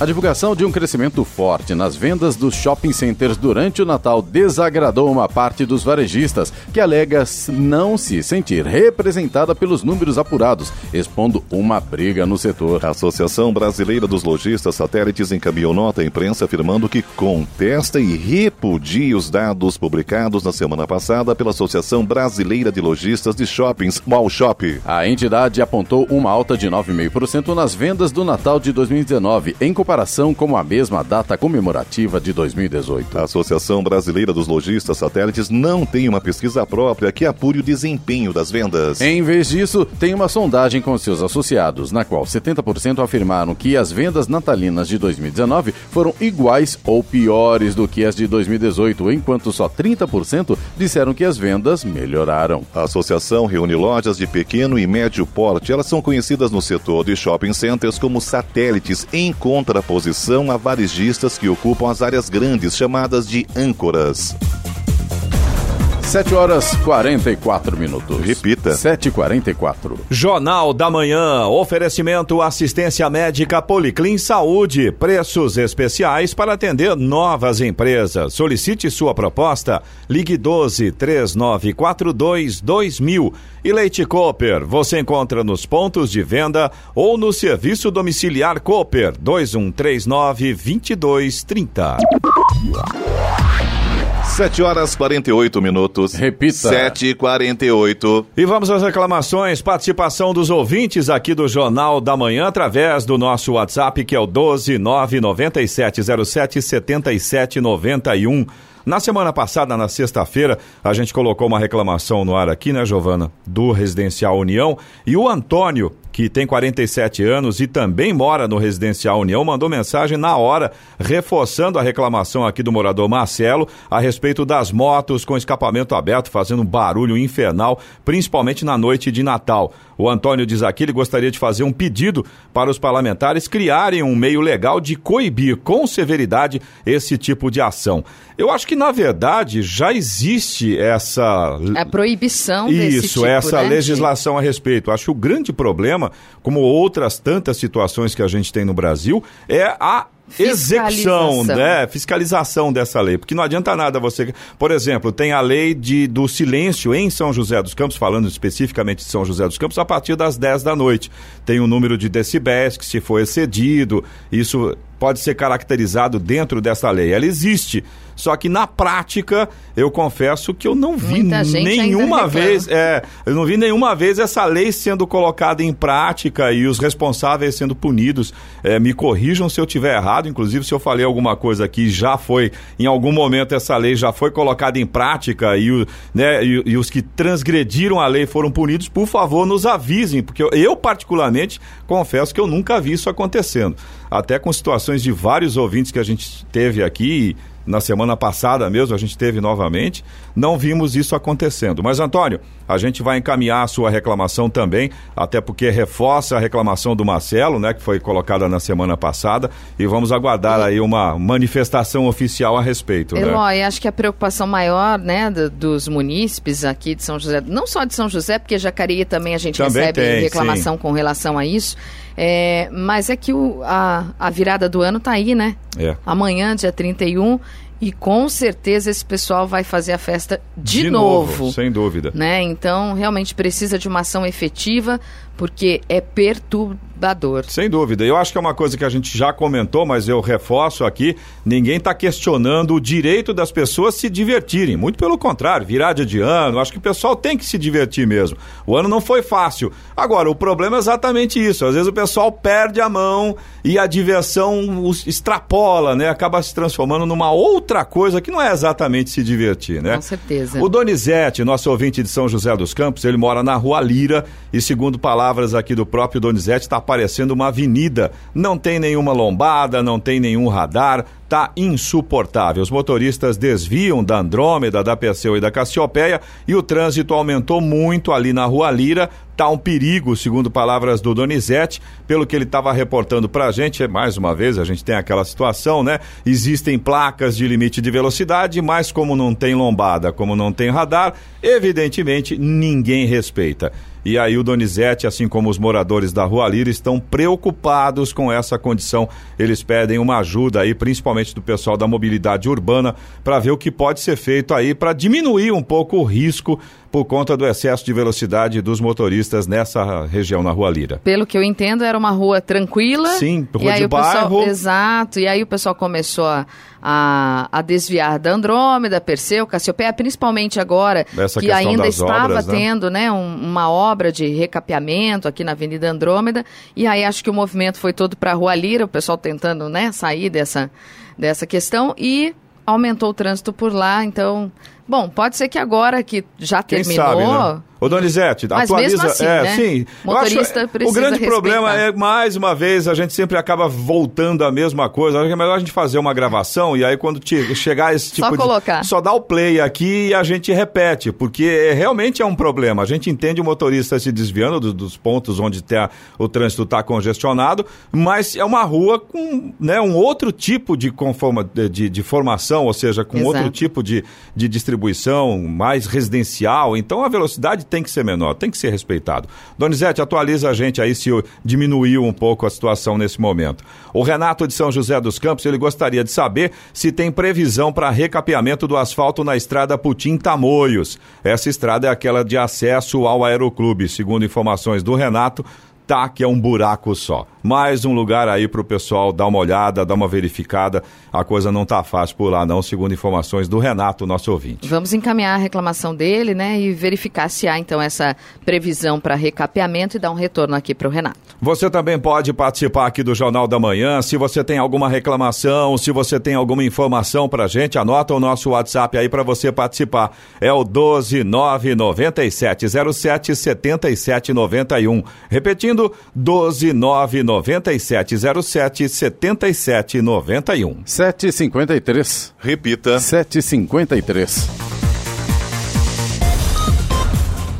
A divulgação de um crescimento forte nas vendas dos shopping centers durante o Natal desagradou uma parte dos varejistas, que alega não se sentir representada pelos números apurados, expondo uma briga no setor. A Associação Brasileira dos Lojistas Satélites encaminhou nota à imprensa afirmando que contesta e repudia os dados publicados na semana passada pela Associação Brasileira de Lojistas de Shoppings, Malshop. A entidade apontou uma alta de 9,5% nas vendas do Natal de 2019, em comparação comparação com a mesma data comemorativa de 2018. A Associação Brasileira dos Lojistas Satélites não tem uma pesquisa própria que apure o desempenho das vendas. Em vez disso, tem uma sondagem com seus associados, na qual 70% afirmaram que as vendas natalinas de 2019 foram iguais ou piores do que as de 2018, enquanto só 30% disseram que as vendas melhoraram. A associação reúne lojas de pequeno e médio porte. Elas são conhecidas no setor de shopping centers como satélites, em contraposição a varejistas que ocupam as áreas grandes, chamadas de âncoras. 7 horas 44 minutos. Repita. 7h44. Jornal da Manhã. Oferecimento assistência médica Policlin Saúde. Preços especiais para atender novas empresas. Solicite sua proposta. Ligue 12 3942 2000. E Leite Cooper. Você encontra nos pontos de venda ou no serviço domiciliar Cooper 2139 2230. 7 horas 48 minutos. Repita. 7 e 48. E vamos às reclamações, participação dos ouvintes aqui do Jornal da Manhã através do nosso WhatsApp que é o 12997077791. Na semana passada, na sexta-feira, a gente colocou uma reclamação no ar aqui, né, Giovana, do Residencial União, e o Antônio, que tem 47 anos e também mora no Residencial União, mandou mensagem na hora, reforçando a reclamação aqui do morador Marcelo a respeito das motos com escapamento aberto, fazendo um barulho infernal, principalmente na noite de Natal. O Antônio diz aqui, ele gostaria de fazer um pedido para os parlamentares criarem um meio legal de coibir com severidade esse tipo de ação. Eu acho que, na verdade, já existe essa. A proibição desse Isso, tipo, essa né, legislação a respeito. Acho que o grande problema, como outras tantas situações que a gente tem no Brasil, é a execução, né? Fiscalização dessa lei. Porque não adianta nada você. Por exemplo, tem a lei de, do silêncio em São José dos Campos, falando especificamente de São José dos Campos, a partir das 10 da noite. Tem um número de decibéis que, se for excedido, isso pode ser caracterizado dentro dessa lei. Ela existe. Só que na prática, eu confesso que eu não vi nenhuma vez, é, eu não vi nenhuma vez essa lei sendo colocada em prática e os responsáveis sendo punidos. É, me corrijam se eu tiver errado, inclusive se eu falei alguma coisa aqui, já foi, em algum momento essa lei já foi colocada em prática e, o, né, e, e os que transgrediram a lei foram punidos, por favor, nos avisem, porque eu, eu particularmente confesso que eu nunca vi isso acontecendo. Até com situações de vários ouvintes que a gente teve aqui na semana passada mesmo, a gente teve novamente, não vimos isso acontecendo. Mas, Antônio, a gente vai encaminhar a sua reclamação também, até porque reforça a reclamação do Marcelo, né, que foi colocada na semana passada, e vamos aguardar aí uma manifestação oficial a respeito. né? Eloy, acho que a preocupação maior, né, do- dos munícipes aqui de São José, não só de São José, porque Jacareí também a gente Também recebe tem, reclamação com relação a isso, é, mas é que o, a, a virada do ano tá aí, né? É. Amanhã, dia 31, e com certeza esse pessoal vai fazer a festa de, novo. Sem dúvida. Né? Então, realmente precisa de uma ação efetiva, porque é perturbador. Sem dúvida. Eu acho que é uma coisa que a gente já comentou, mas eu reforço aqui: ninguém está questionando o direito das pessoas se divertirem. Muito pelo contrário, virada de ano, acho que o pessoal tem que se divertir mesmo. O ano não foi fácil. Agora, o problema é exatamente isso. Às vezes o pessoal perde a mão e a diversão extrapola, né? Acaba se transformando numa outra coisa que não é exatamente se divertir, né? Com certeza. O Donizete, nosso ouvinte de São José dos Campos, ele mora na Rua Lira e, segundo palavras aqui do próprio Donizete, está parecendo uma avenida. Não tem nenhuma lombada, não tem nenhum radar, tá insuportável. Os motoristas desviam da Andrômeda, da Perseu e da Cassiopeia e o trânsito aumentou muito ali na Rua Lira. Tá um perigo, segundo palavras do Donizete, pelo que ele estava reportando pra gente, mais uma vez, a gente tem aquela situação, né? Existem placas de limite de velocidade, mas como não tem lombada, como não tem radar, evidentemente ninguém respeita. E aí o Donizete, assim como os moradores da Rua Lira, estão preocupados com essa condição. Eles pedem uma ajuda aí, principalmente do pessoal da mobilidade urbana, para ver o que pode ser feito aí para diminuir um pouco o risco por conta do excesso de velocidade dos motoristas nessa região, na Rua Lira. Pelo que eu entendo, era uma rua tranquila. Sim, rua de o pessoal, bairro. Exato, e aí o pessoal começou a, a, a desviar da Andrômeda, Perseu, Cassiopeia, principalmente agora Essa que ainda estava obras, né? tendo né, um- uma obra de recapeamento aqui na Avenida Andrômeda, e aí acho que o movimento foi todo para a Rua Lira, o pessoal tentando né, sair dessa, dessa questão, e aumentou o trânsito por lá, então... Bom, pode ser que agora que já Quem terminou... sabe, né? Ô, Donizete, Mas atualiza. assim, é, né? sim. Motorista acho- precisa O grande respeitar. problema é, mais uma vez, a gente sempre acaba voltando à mesma coisa. Acho que é melhor a gente fazer uma gravação e aí quando te- chegar esse Só tipo de. colocar. Só dá o play aqui e a gente repete, porque é- realmente é um problema. A gente entende o motorista se desviando do- dos pontos onde tá- o trânsito está congestionado, mas é uma rua com né, um outro tipo de, conforma, de, de- de formação, ou seja, com Exato. outro tipo de, de distribuição mais residencial, então a velocidade tem que ser menor, tem que ser respeitado. Donizete, atualiza a gente aí se diminuiu um pouco a situação nesse momento. O Renato de São José dos Campos, ele gostaria de saber se tem previsão para recapeamento do asfalto na estrada Putim Tamoios. Essa estrada é aquela de acesso ao aeroclube, segundo informações do Renato, tá que é um buraco só mais um lugar aí para o pessoal dar uma olhada, dar uma verificada. A coisa não está fácil por lá, não, segundo informações do Renato, nosso ouvinte. Vamos encaminhar a reclamação dele, né, e verificar se há então essa previsão para recapeamento e dar um retorno aqui para o Renato. Você também pode participar aqui do Jornal da Manhã. Se você tem alguma reclamação, se você tem alguma informação para a gente, anota o nosso WhatsApp aí para você participar. É o 12997077791. Repetindo, 12997077791. 9707 7791. 753. Repita. 753.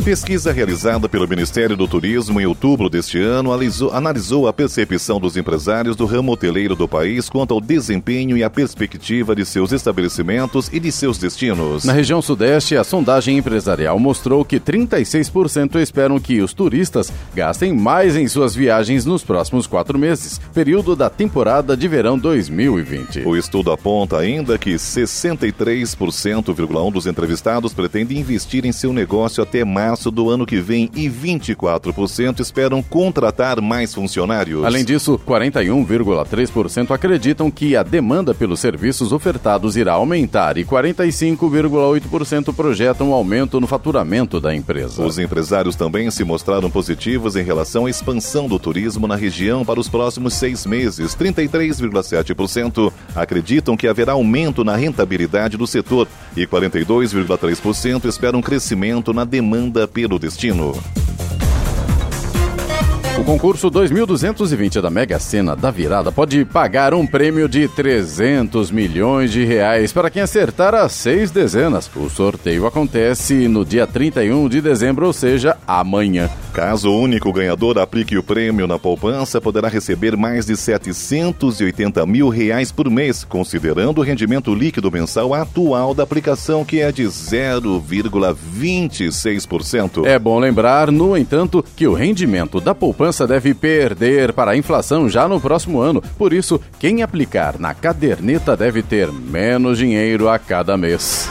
Pesquisa realizada pelo Ministério do Turismo em outubro deste ano alisou- analisou a percepção dos empresários do ramo hoteleiro do país quanto ao desempenho e a perspectiva de seus estabelecimentos e de seus destinos. Na região sudeste, a sondagem empresarial mostrou que 36% esperam que os turistas gastem mais em suas viagens nos próximos quatro meses, período da temporada de verão 2020. O estudo aponta ainda que 63,1% dos entrevistados pretendem investir em seu negócio até março do ano que vem e 24% esperam contratar mais funcionários. Além disso, 41,3% acreditam que a demanda pelos serviços ofertados irá aumentar e 45,8% projetam um aumento no faturamento da empresa. Os empresários também se mostraram positivos em relação à expansão do turismo na região para os próximos seis meses. 33,7% acreditam que haverá aumento na rentabilidade do setor e 42,3% esperam crescimento na demanda pelo destino. O concurso 2220 da Mega Sena da Virada pode pagar um prêmio de 300 milhões de reais para quem acertar as seis dezenas. O sorteio acontece no dia 31 de dezembro, ou seja, amanhã. Caso o único ganhador aplique o prêmio na poupança, poderá receber mais de 780 mil reais por mês, considerando o rendimento líquido mensal atual da aplicação, que é de 0,26%. É bom lembrar, no entanto, que o rendimento da poupança deve perder para a inflação já no próximo ano. Por isso, quem aplicar na caderneta deve ter menos dinheiro a cada mês.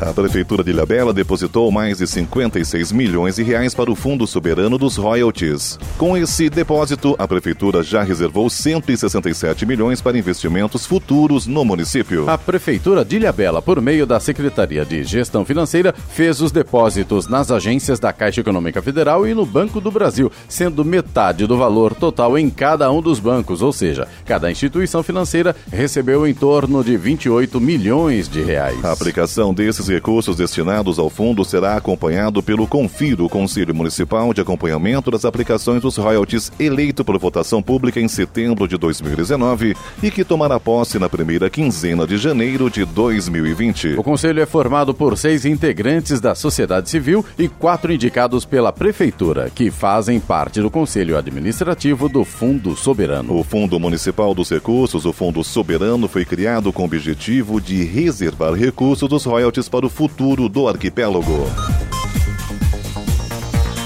A Prefeitura de Ilhabela depositou mais de 56 milhões de reais para o Fundo Soberano dos Royalties. Com esse depósito, a Prefeitura já reservou 167 milhões para investimentos futuros no município. A Prefeitura de Ilhabela, por meio da Secretaria de Gestão Financeira, fez os depósitos nas agências da Caixa Econômica Federal e no Banco do Brasil, sendo metade do valor total em cada um dos bancos, ou seja, cada instituição financeira recebeu em torno de 28 milhões de reais. A aplicação desses recursos destinados ao fundo será acompanhado pelo CONFIR, o Conselho Municipal de Acompanhamento das Aplicações dos Royalties, eleito por votação pública em setembro de 2019 e que tomará posse na primeira quinzena de janeiro de 2020. O conselho é formado por seis integrantes da sociedade civil e quatro indicados pela prefeitura, que fazem parte do conselho administrativo do Fundo Soberano. O Fundo Municipal dos Recursos, o Fundo Soberano, foi criado com o objetivo de reservar recursos dos royalties para o futuro do arquipélago.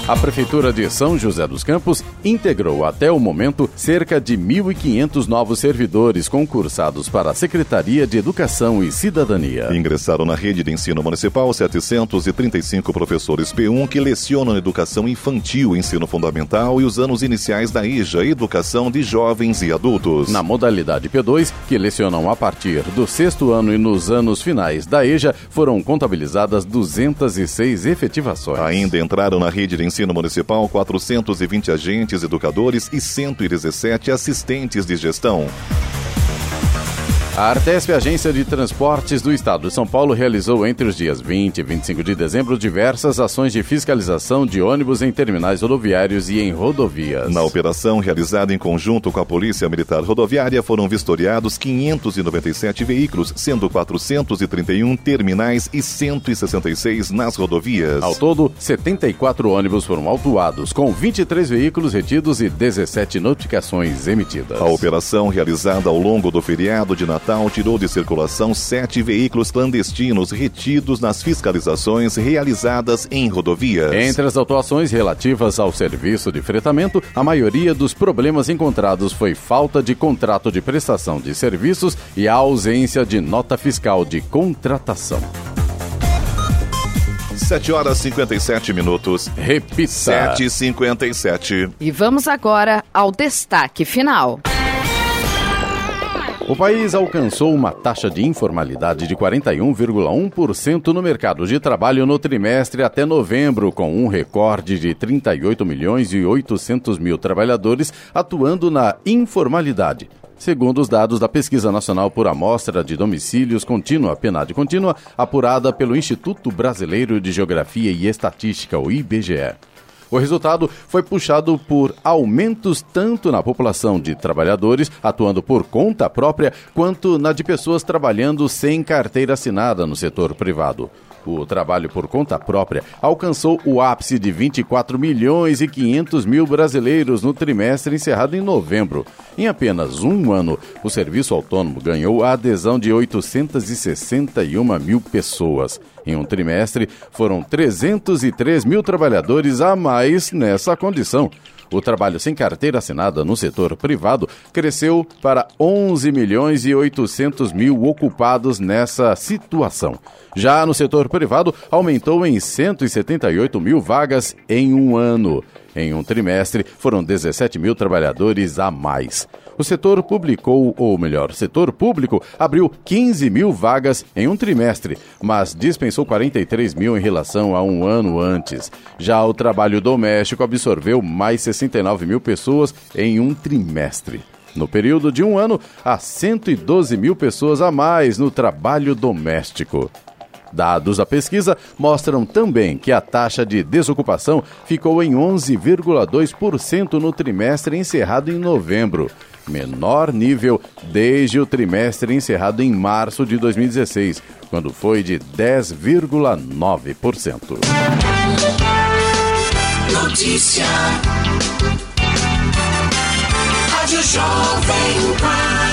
A Prefeitura de São José dos Campos integrou até o momento cerca de 1.500 novos servidores concursados para a Secretaria de Educação e Cidadania. Ingressaram na rede de ensino municipal 735 professores P1 que lecionam educação infantil, ensino fundamental e os anos iniciais da EJA, educação de jovens e adultos. Na modalidade P2, que lecionam a partir do sexto ano e nos anos finais da EJA, foram contabilizadas 206 efetivações. Ainda entraram na rede de ensino municipal 420 agentes educadores e 117 assistentes de gestão. A Artesp, Agência de Transportes do Estado de São Paulo, realizou entre os dias 20 e 25 de dezembro diversas ações de fiscalização de ônibus em terminais rodoviários e em rodovias. Na operação realizada em conjunto com a Polícia Militar Rodoviária, foram vistoriados 597 veículos, sendo 431 terminais e 166 nas rodovias. Ao todo, 74 ônibus foram autuados, com 23 veículos retidos e 17 notificações emitidas. A operação realizada ao longo do feriado de Natal Natal tirou de circulação sete veículos clandestinos retidos nas fiscalizações realizadas em rodovias. Entre as autuações relativas ao serviço de fretamento, a maioria dos problemas encontrados foi falta de contrato de prestação de serviços e a ausência de nota fiscal de contratação. 7 horas 57 minutos. Repita. 7h57. E vamos agora ao destaque final. O país alcançou uma taxa de informalidade de 41,1% no mercado de trabalho no trimestre até novembro, com um recorde de 38 milhões e 800 mil trabalhadores atuando na informalidade. Segundo os dados da Pesquisa Nacional por Amostra de Domicílios Contínua, PNAD Contínua, apurada pelo Instituto Brasileiro de Geografia e Estatística, o IBGE. O resultado foi puxado por aumentos tanto na população de trabalhadores atuando por conta própria, quanto na de pessoas trabalhando sem carteira assinada no setor privado. O trabalho por conta própria alcançou o ápice de 24 milhões e 500 mil brasileiros no trimestre encerrado em novembro. Em apenas um ano, o serviço autônomo ganhou a adesão de 861 mil pessoas. Em um trimestre, foram 303 mil trabalhadores a mais nessa condição. O trabalho sem carteira assinada no setor privado cresceu para 11 milhões e 800 mil ocupados nessa situação. Já no setor privado, aumentou em 178 mil vagas em um ano. Em um trimestre, foram 17 mil trabalhadores a mais. O setor publicou, ou melhor, setor público abriu 15 mil vagas em um trimestre, mas dispensou 43 mil em relação a um ano antes. Já o trabalho doméstico absorveu mais 69 mil pessoas em um trimestre. No período de um ano, há 112 mil pessoas a mais no trabalho doméstico. Dados da pesquisa mostram também que a taxa de desocupação ficou em 11,2% no trimestre encerrado em novembro, menor nível desde o trimestre encerrado em março de 2016, quando foi de 10,9%. Notícia. Rádio Jovem Pan.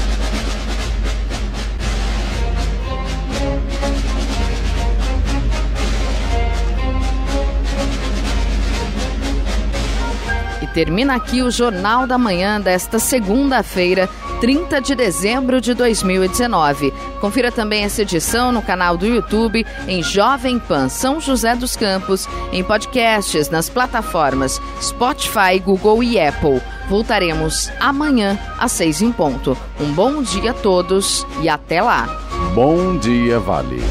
Termina aqui o Jornal da Manhã desta segunda-feira, 30 de dezembro de 2019. Confira também essa edição no canal do YouTube em Jovem Pan São José dos Campos, em podcasts nas plataformas Spotify, Google e Apple. Voltaremos amanhã às seis em ponto. Um bom dia a todos e até lá. Bom dia, Vale.